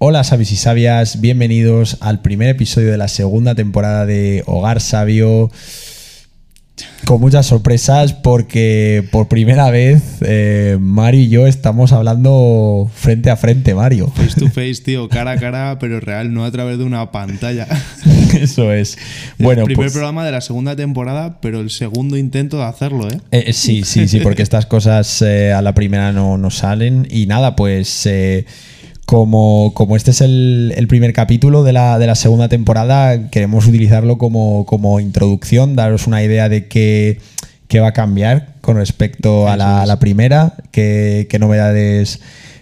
Hola sabios y sabias, bienvenidos al primer episodio de la segunda temporada de Hogar Sabio. Con muchas sorpresas porque por primera vez eh, Mario y yo estamos hablando frente a frente, Mario. Face to face, tío, cara a cara, pero real, no a través de una pantalla. Eso es. Bueno, el primer pues- programa de la segunda temporada, pero el segundo intento de hacerlo, ¿eh? eh sí, sí, sí, porque estas cosas eh, a la primera no, no, salen. Y nada, pues como, como este es el, primer capítulo de la, de la, segunda temporada, queremos utilizarlo como, como introducción, daros una idea de qué, qué va a cambiar con respecto a la, a la, primera, qué, qué novedades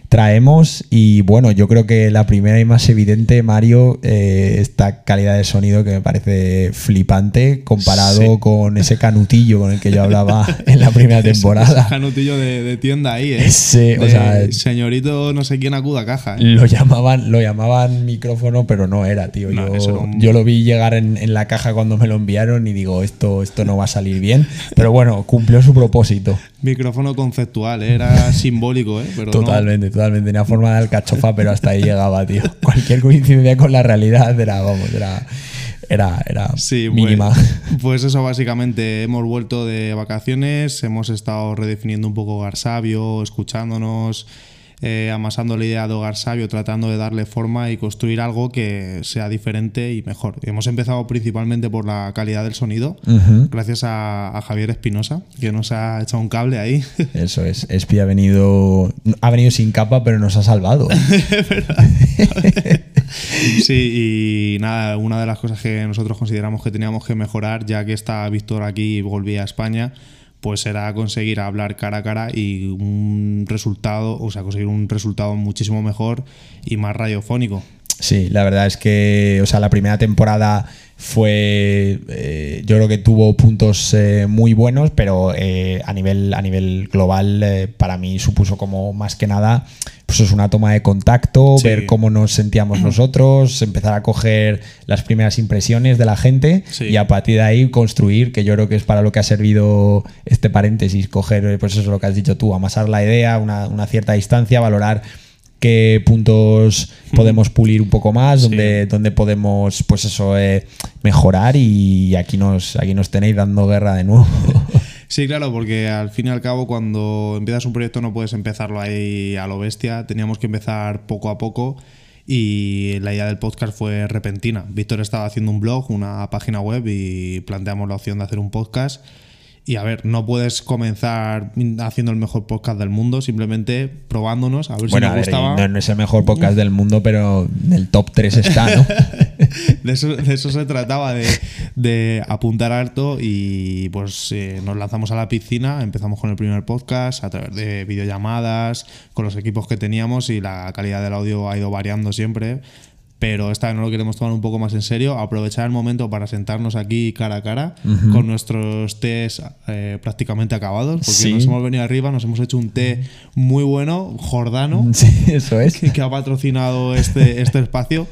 traemos. Y bueno, yo creo que la primera y más evidente, Mario, eh, esta calidad de sonido que me parece flipante comparado con ese canutillo con el que yo hablaba en la primera temporada. Ese, canutillo de, tienda ahí, ¿eh? O sea, señorito no sé quién acuda a caja. ¿eh? Lo, llamaban, lo llamaban micrófono, pero no era, tío. yo, yo, lo vi llegar en, en, la caja cuando me lo enviaron y digo, esto, esto no va a salir bien. Pero bueno, cumplió su propósito. Micrófono conceptual, ¿eh? era simbólico, ¿eh? Pero totalmente, totalmente. Tenía forma de alcachofa, pero hasta ahí llegaba, tío. Cualquier coincidencia con la realidad era, vamos, era, era, era mínima. Pues, pues, eso, básicamente. Hemos vuelto de vacaciones, hemos estado redefiniendo un poco Garsabio, escuchándonos eh, amasando la idea de Hogar Sabio, tratando de darle forma y construir algo que sea diferente y mejor. Hemos empezado principalmente por la calidad del sonido, gracias a, Javier Espinosa, que nos ha echado un cable ahí. Eso es, Espi ha venido, ha venido sin capa, pero nos ha salvado. sí, y nada, una de las cosas que nosotros consideramos que teníamos que mejorar, ya que está Víctor aquí y volvía a España, pues será conseguir hablar cara a cara y un resultado, o sea, conseguir un resultado muchísimo mejor y más radiofónico. Sí, la verdad es que, o sea, la primera temporada fue, eh, yo creo que tuvo puntos eh, muy buenos, pero eh, a, nivel, a nivel global para mí supuso como más que nada, pues es una toma de contacto, ver cómo nos sentíamos nosotros, empezar a coger las primeras impresiones de la gente y a partir de ahí construir, que yo creo que es para lo que ha servido este paréntesis, coger, pues eso es lo que has dicho tú, amasar la idea, una, una cierta distancia, valorar qué puntos podemos pulir un poco más, donde, donde podemos, pues eso, eh, mejorar y aquí nos, aquí nos tenéis dando guerra de nuevo. Sí, claro, porque al fin y al cabo cuando empiezas un proyecto no puedes empezarlo ahí a lo bestia, teníamos que empezar poco a poco y la idea del podcast fue repentina. Víctor estaba haciendo un blog, una página web y planteamos la opción de hacer un podcast y a ver, no puedes comenzar haciendo el mejor podcast del mundo, simplemente probándonos, a ver si nos gustaba. No, es el mejor podcast del mundo, pero en el top 3 está, ¿no? de, eso, se trataba, de, apuntar harto y pues eh, nos lanzamos a la piscina, empezamos con el primer podcast a través de videollamadas, con los equipos que teníamos y la calidad del audio ha ido variando siempre pero esta vez no lo queremos tomar un poco más en serio, aprovechar el momento para sentarnos aquí cara a cara con nuestros tés eh, prácticamente acabados, porque nos hemos venido arriba, nos hemos hecho un té muy bueno, Jordano, sí, eso es. que ha patrocinado este, este espacio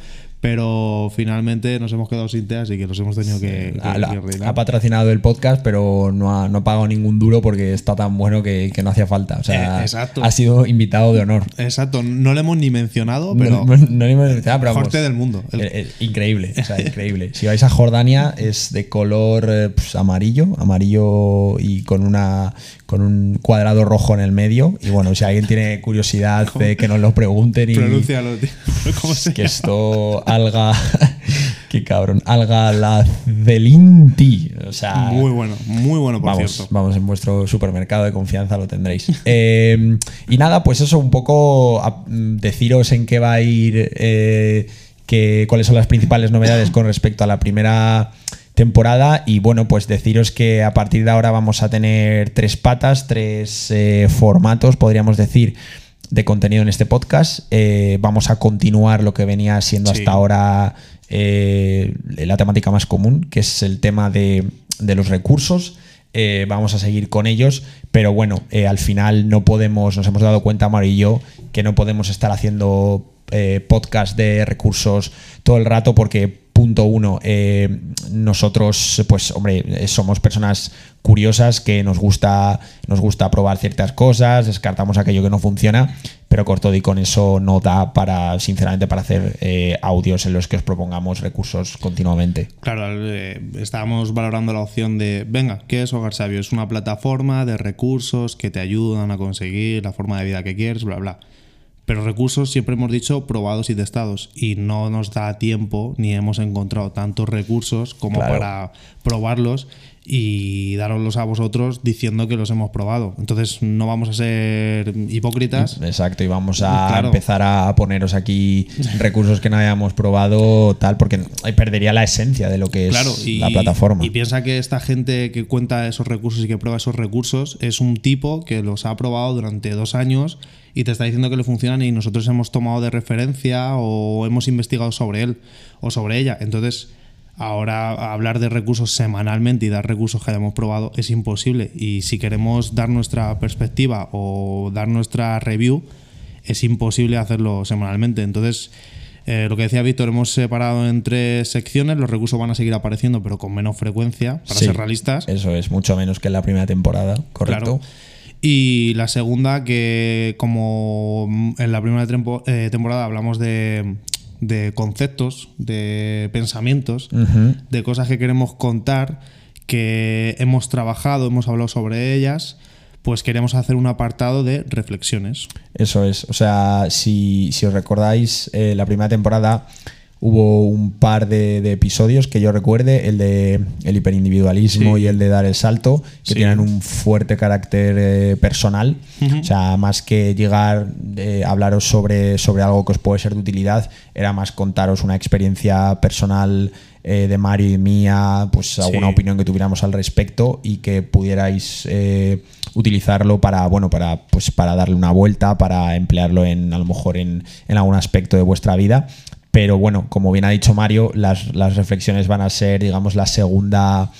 pero finalmente nos hemos quedado sin té, así que nos hemos tenido que, ha, patrocinado el podcast, pero no ha, no pagado ningún duro porque está tan bueno que, no hacía falta. O sea, eh, ha sido invitado de honor. Exacto, no le hemos ni mencionado, pero. No, le hemos mencionado, pero vamos, del mundo. Eh, eh, increíble, o sea, increíble. Si vais a Jordania, es de color pues, amarillo, amarillo y con una con un cuadrado rojo en el medio. Y bueno, si alguien tiene curiosidad de que nos lo pregunten y. Pronúncialo, tío. ¿Cómo se Que esto alga. Qué cabrón. Alga lacelinti. O sea. Muy bueno, muy bueno, por vamos, cierto. Vamos, en vuestro supermercado de confianza lo tendréis. Eh, y nada, pues eso, un poco deciros en qué va a ir. Eh, que, cuáles son las principales novedades con respecto a la primera temporada y bueno pues deciros que a partir de ahora vamos a tener tres patas tres eh, formatos podríamos decir de contenido en este podcast. Eh, vamos a continuar lo que venía siendo hasta ahora eh, la temática más común, que es el tema de, los recursos. Eh, vamos a seguir con ellos, pero bueno, al final no podemos, nos hemos dado cuenta, Mario y yo, que no podemos estar haciendo podcast de recursos todo el rato porque Punto uno, eh, nosotros, pues, hombre, somos personas curiosas que nos gusta, nos gusta probar ciertas cosas, descartamos aquello que no funciona, pero corto y con eso no da para, sinceramente, para hacer eh, audios en los que os propongamos recursos continuamente. Claro, eh, estábamos valorando la opción de, venga, ¿qué es Hogar Sabio? Es una plataforma de recursos que te ayudan a conseguir la forma de vida que quieres, bla, bla. Pero recursos siempre hemos dicho probados y testados y no nos da tiempo ni hemos encontrado tantos recursos como para probarlos y daroslos a vosotros diciendo que los hemos probado. Entonces no vamos a ser hipócritas. Exacto, y vamos a empezar a poneros aquí recursos que no hayamos probado tal, porque perdería la esencia de lo que es la plataforma. Y piensa que esta gente que cuenta esos recursos y que prueba esos recursos es un tipo que los ha probado durante dos años y te está diciendo que le funcionan y nosotros hemos tomado de referencia o hemos investigado sobre él o sobre ella. Entonces, ahora hablar de recursos semanalmente y dar recursos que hayamos probado es imposible. Y si queremos dar nuestra perspectiva o dar nuestra review, es imposible hacerlo semanalmente. Entonces, eh, lo que decía Víctor, hemos separado en tres secciones, los recursos van a seguir apareciendo, pero con menos frecuencia, para ser realistas. Eso es, mucho menos que en la primera temporada, correcto. Y la segunda, que como en la primera eh, temporada hablamos de, conceptos, de pensamientos, de cosas que queremos contar, que hemos trabajado, hemos hablado sobre ellas, pues queremos hacer un apartado de reflexiones. Eso es, o sea, si, os recordáis, eh, la primera temporada hubo un par de, episodios que yo recuerde, el de el hiperindividualismo y el de dar el salto, que tienen un fuerte carácter eh, personal. O sea, más que llegar a hablaros sobre, sobre algo que os puede ser de utilidad, era más contaros una experiencia personal eh, de Mario y mía, pues alguna opinión que tuviéramos al respecto y que pudierais eh, utilizarlo para, bueno, para, pues, para darle una vuelta, para emplearlo en, a lo mejor en, en algún aspecto de vuestra vida. Pero bueno, como bien ha dicho Mario, las, reflexiones van a ser, digamos, la segunda,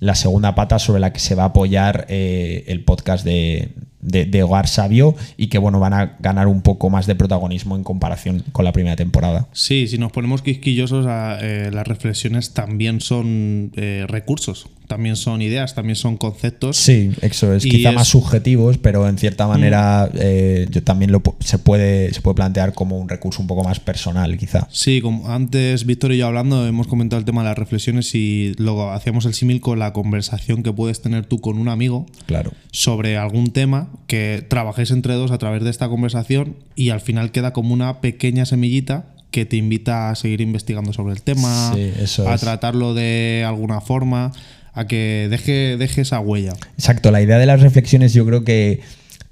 la segunda pata sobre la que se va a apoyar eh, el podcast de, de, Hogar Sabio y que bueno, van a ganar un poco más de protagonismo en comparación con la primera temporada. Sí, si nos ponemos quisquillosos, eh, las reflexiones también son eh, recursos, también son ideas, también son conceptos. Sí, eso es, quizá más subjetivos, pero en cierta manera mm. eh, yo también lo, se, puede, se puede plantear como un recurso un poco más personal, quizá. Sí, como antes Víctor y yo hablando, hemos comentado el tema de las reflexiones y luego hacíamos el símil con la conversación que puedes tener tú con un amigo claro. sobre algún tema que trabajéis entre dos a través de esta conversación y al final queda como una pequeña semillita que te invita a seguir investigando sobre el tema, a tratarlo de alguna forma, a que deje, deje esa huella. Exacto, la idea de las reflexiones yo creo que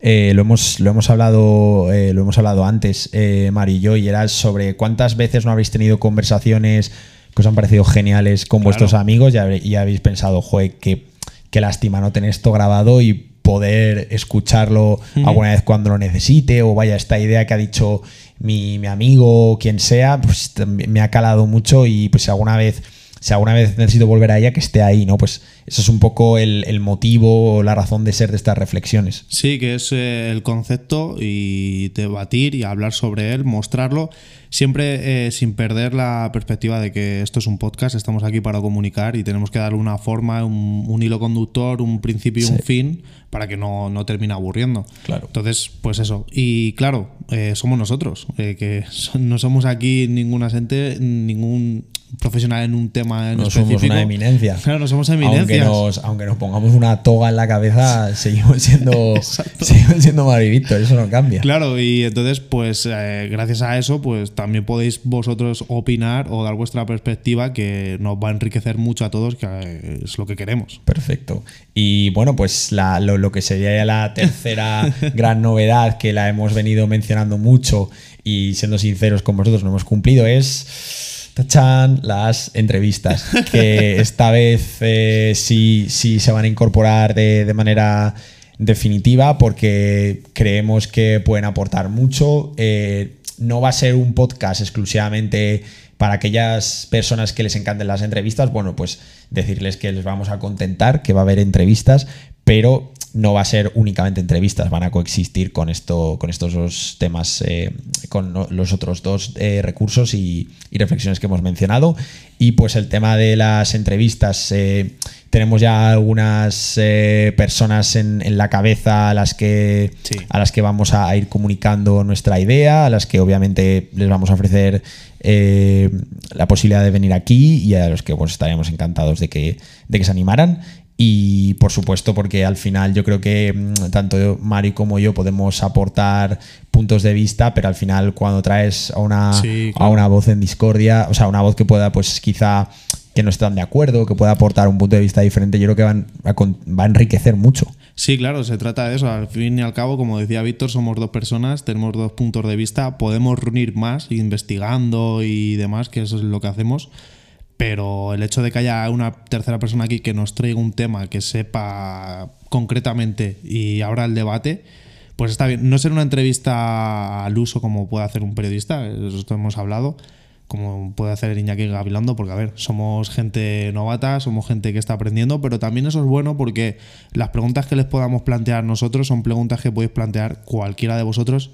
eh, lo, hemos, lo, hemos hablado, eh, lo hemos hablado antes, eh, Mari y yo, y era sobre cuántas veces no habéis tenido conversaciones que os han parecido geniales con vuestros amigos y, habéis pensado, joder, qué, qué lástima no tener esto grabado y poder escucharlo alguna vez cuando lo necesite, o vaya, esta idea que ha dicho mi, mi amigo o quien sea, pues me ha calado mucho y pues alguna vez si alguna vez necesito volver a ella, que esté ahí, ¿no? Pues eso es un poco el, el motivo o la razón de ser de estas reflexiones. Sí, que es eh, el concepto y debatir y hablar sobre él, mostrarlo, siempre eh, sin perder la perspectiva de que esto es un podcast, estamos aquí para comunicar y tenemos que darle una forma, un, hilo conductor, un principio y un fin para que no, no, termine aburriendo. Claro. Entonces, pues eso. Y claro, eh, somos nosotros, que no somos aquí ninguna gente, ningún profesional en un tema en no específico. somos una eminencia. Claro, no somos eminencias. Aunque nos, pongamos una toga en la cabeza, seguimos siendo, seguimos siendo Mari eso no cambia. Claro, y entonces, pues eh, gracias a eso, pues también podéis vosotros opinar o dar vuestra perspectiva que nos va a enriquecer mucho a todos, que es lo que queremos. Perfecto. Y bueno, pues lo, lo que sería la tercera gran novedad que la hemos venido mencionando mucho y siendo sinceros con vosotros no hemos cumplido es Tachan, las entrevistas, que esta vez eh, sí, sí, se van a incorporar de, manera definitiva porque creemos que pueden aportar mucho. Eh, no va a ser un podcast exclusivamente para aquellas personas que les encanten las entrevistas. Bueno, pues decirles que les vamos a contentar, que va a haber entrevistas, pero no va a ser únicamente entrevistas, van a coexistir con, esto, con estos dos temas, eh, con los otros dos eh, recursos y, reflexiones que hemos mencionado. Y pues el tema de las entrevistas, eh, tenemos ya algunas personas en, la cabeza a las que, a las que vamos a ir comunicando nuestra idea, a las que obviamente les vamos a ofrecer la posibilidad de venir aquí y a los que pues, estaremos encantados de que, de que se animaran. Y por supuesto, porque al final yo creo que mm, tanto Mari como yo podemos aportar puntos de vista, pero al final cuando traes a una, a una voz en discordia, o sea, una voz que pueda, pues quizá que no están de acuerdo, que pueda aportar un punto de vista diferente, yo creo que van va a enriquecer mucho. Sí, claro, se trata de eso. Al fin y al cabo, como decía Víctor, somos dos personas, tenemos dos puntos de vista, podemos reunir más investigando y demás, que eso es lo que hacemos pero el hecho de que haya una tercera persona aquí que nos traiga un tema que sepa concretamente y abra el debate, pues está bien. No ser una entrevista al uso como puede hacer un periodista, eso hemos hablado, como puede hacer Iñaki Gavilando, porque a ver, somos gente novata, somos gente que está aprendiendo, pero también eso es bueno porque las preguntas que les podamos plantear nosotros son preguntas que podéis plantear cualquiera de vosotros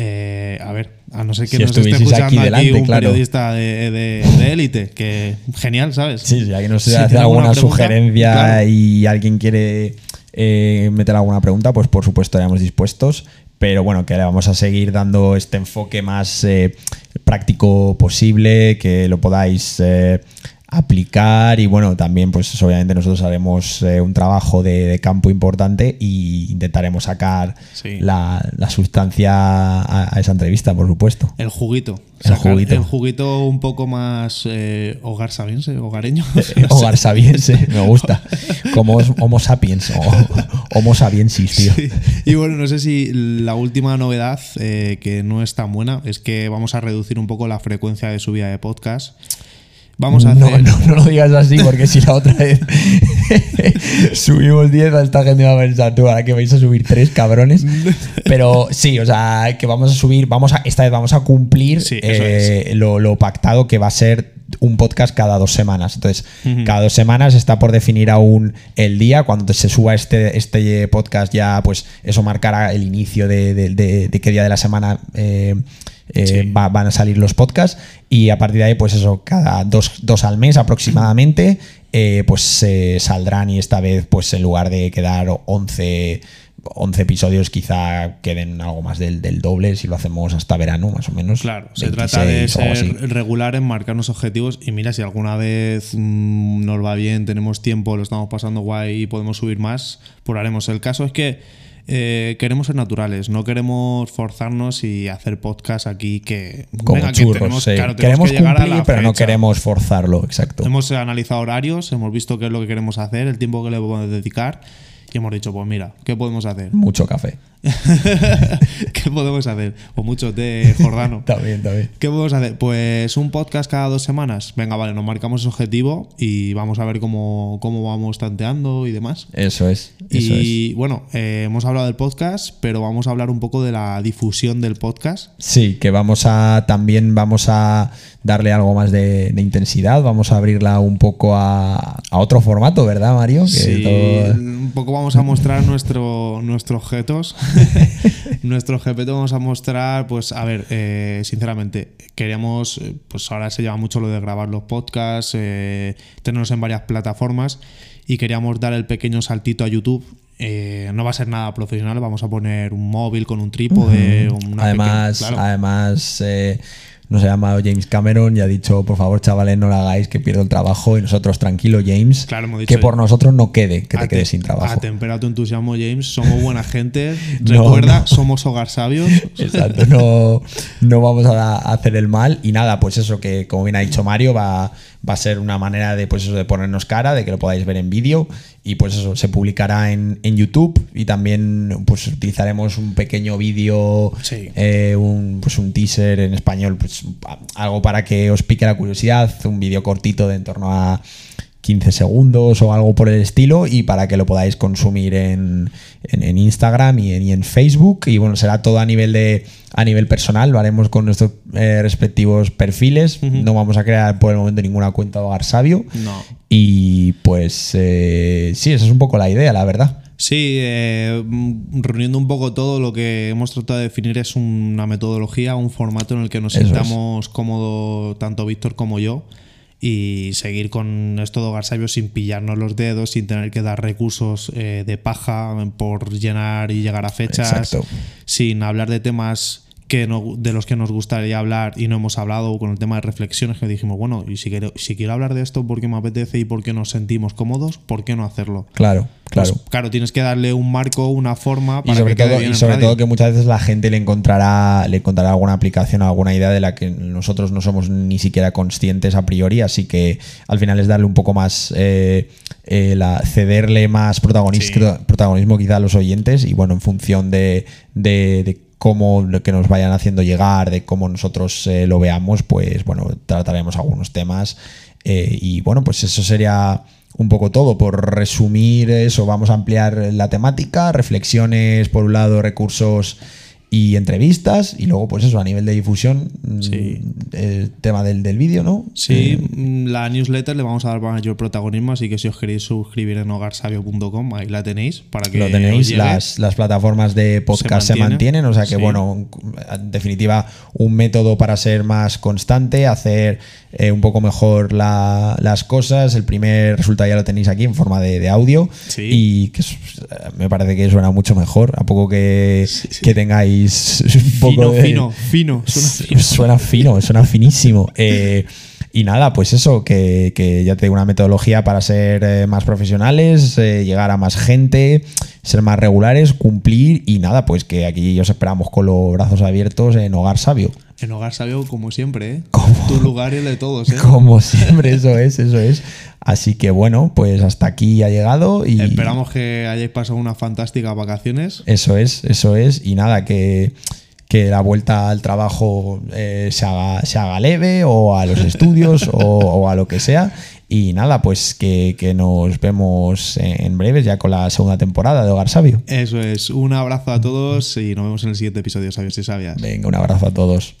eh, a ver, a no ser que nos esté escuchando aquí, un periodista de élite, que genial, ¿sabes? Sí, si alguien nos hace alguna, sugerencia y alguien quiere eh, meter alguna pregunta, pues por supuesto estaremos dispuestos. Pero bueno, que le vamos a seguir dando este enfoque más eh, práctico posible, que lo podáis aplicar y bueno, también pues obviamente nosotros haremos eh, un trabajo de, campo importante y intentaremos sacar la, sustancia a, esa entrevista, por supuesto. El juguito. El juguito. El juguito un poco más eh, hogar sabiense, hogareño. Eh, hogar sabiense, me gusta. Como Homo sapiens o Homo sapiensis, tío. Y bueno, no sé si la última novedad, que no es tan buena, es que vamos a reducir un poco la frecuencia de subida de podcast. Vamos a no, No, no, lo digas así, porque si la otra vez subimos 10, esta gente va a pensar, tú, ahora que vais a subir 3 cabrones. Pero sí, o sea, que vamos a subir, vamos a, esta vez vamos a cumplir eh, lo, pactado que va a ser un podcast cada dos semanas. Entonces, cada dos semanas está por definir aún el día. Cuando se suba este, este podcast, ya pues eso marcará el inicio de, qué día de la semana. Eh, eh, van a salir los podcasts y a partir de ahí, pues eso, cada dos, al mes aproximadamente, eh, pues se saldrán y esta vez, pues en lugar de quedar 11, 11 episodios, quizá queden algo más del, doble si lo hacemos hasta verano, más o menos. Claro, se trata de ser regular en marcarnos objetivos y mira, si alguna vez mm, nos va bien, tenemos tiempo, lo estamos pasando guay y podemos subir más, pues haremos. El caso es que eh, queremos ser naturales, no queremos forzarnos y hacer podcast aquí que. Como churros, queremos cumplir, pero no queremos forzarlo, exacto. Hemos analizado horarios, hemos visto qué es lo que queremos hacer, el tiempo que le podemos dedicar y hemos dicho, pues mira, ¿qué podemos hacer? Mucho café. ¿Qué podemos hacer? O mucho té Jordano. está bien, está bien. ¿Qué podemos hacer? Pues un podcast cada dos semanas. Venga, vale, nos marcamos ese objetivo y vamos a ver cómo, cómo vamos tanteando y demás. Eso es. y bueno, eh, hemos hablado del podcast, pero vamos a hablar un poco de la difusión del podcast. Sí, que vamos a también vamos a darle algo más de, intensidad, vamos a abrirla un poco a, otro formato, ¿verdad, Mario? sí, un poco vamos a mostrar nuestro, nuestros objetos Nuestro GP vamos a mostrar, pues a ver, eh, sinceramente, queríamos, eh, pues ahora se lleva mucho lo de grabar los podcasts, eh, tenernos en varias plataformas y queríamos dar el pequeño saltito a YouTube no va a ser nada profesional, vamos a poner un móvil con un trípode. además, además nos ha llamado James Cameron y ha dicho, por favor, chavales, no lo hagáis, que pierdo el trabajo. Y nosotros, tranquilo, James, que por nosotros no quede, que te quedes sin trabajo. Atempera tu entusiasmo, James. Somos buena gente. Recuerda, somos hogar sabios. Exacto, no, no vamos a hacer el mal. Y nada, pues eso que, como bien ha dicho Mario, va, va a ser una manera de, pues eso, de ponernos cara, de que lo podáis ver en vídeo. Y pues eso se publicará en, YouTube. Y también pues utilizaremos un pequeño vídeo, eh, un, pues un teaser en español, pues algo para que os pique la curiosidad, un vídeo cortito de en torno a 15 segundos o algo por el estilo y para que lo podáis consumir en, Instagram y en, Facebook. Y bueno será todo a nivel de a nivel personal lo haremos con nuestros eh, respectivos perfiles. No vamos a crear por el momento ninguna cuenta de hogar sabio. No. y pues eh, sí esa es un poco la idea la verdad. Sí, eh, reuniendo un poco todo, lo que hemos tratado de definir es una metodología, un formato en el que nos Eso es. sintamos cómodos tanto Víctor como yo y seguir con esto de Hogar Sabio sin pillarnos los dedos, sin tener que dar recursos eh, de paja por llenar y llegar a fechas, Exacto. sin hablar de temas que no- de los que nos gustaría hablar y no hemos hablado con el tema de reflexiones que dijimos, bueno, y si quiero, si quiero hablar de esto porque me apetece y porque nos sentimos cómodos, ¿por qué no hacerlo? Claro, claro. Pues, claro, tienes que darle un marco, una forma y para sobre, que todo, y sobre todo que muchas veces la gente le encontrará, le encontrará alguna aplicación alguna idea de la que nosotros no somos ni siquiera conscientes a priori, así que al final es darle un poco más, eh, eh, la- cederle más protagonismo, protagonismo quizá a los oyentes y bueno, en función de, de- de cómo lo que nos vayan haciendo llegar, de cómo nosotros eh, lo veamos, pues bueno, trataremos algunos temas eh, y bueno, pues eso sería un poco todo. Por resumir eso, vamos a ampliar la temática, reflexiones por un lado, recursos y entrevistas, y luego pues eso, a nivel de difusión, mm, Sí. el tema del, del vídeo, ¿no? Sí, Eh, mm, la newsletter le vamos a dar mayor protagonismo, así que si os queréis suscribir en hogarsabio.com, ahí la tenéis para que lo tenéis, las, las plataformas de podcast se mantiene. mantienen, o sea que Sí. bueno, en definitiva, un método para ser más constante, hacer eh, un poco mejor la- las cosas. El primer resultado ya lo tenéis aquí en forma de, de audio Sí. y que es- me parece que suena mucho mejor, a poco que, que tengáis un poco Fino, de- fino, fino, suena fino. Suena fino, suena finísimo. Eh, y nada, pues eso, que, que ya te digo una metodología para ser eh, más profesionales, eh, llegar a más gente, ser más regulares, cumplir y nada, pues que aquí os esperamos con los brazos abiertos en Hogar Sabio. En Hogar Sabio, como siempre, ¿eh? Como- Tu lugar y el de todos, ¿eh? Como siempre, eso es, eso es. Así que bueno, pues hasta aquí ha llegado y Esperamos que hayáis pasado unas fantásticas vacaciones. Eso es, eso es. Y nada, que, que la vuelta al trabajo eh, se, haga, se haga leve o a los estudios o, o a lo que sea. Y nada, pues que, que nos vemos en breves ya con la segunda temporada de Hogar Sabio. Eso es. Un abrazo a todos y nos vemos en el siguiente episodio, Sabios y Sabias. Venga, un abrazo a todos.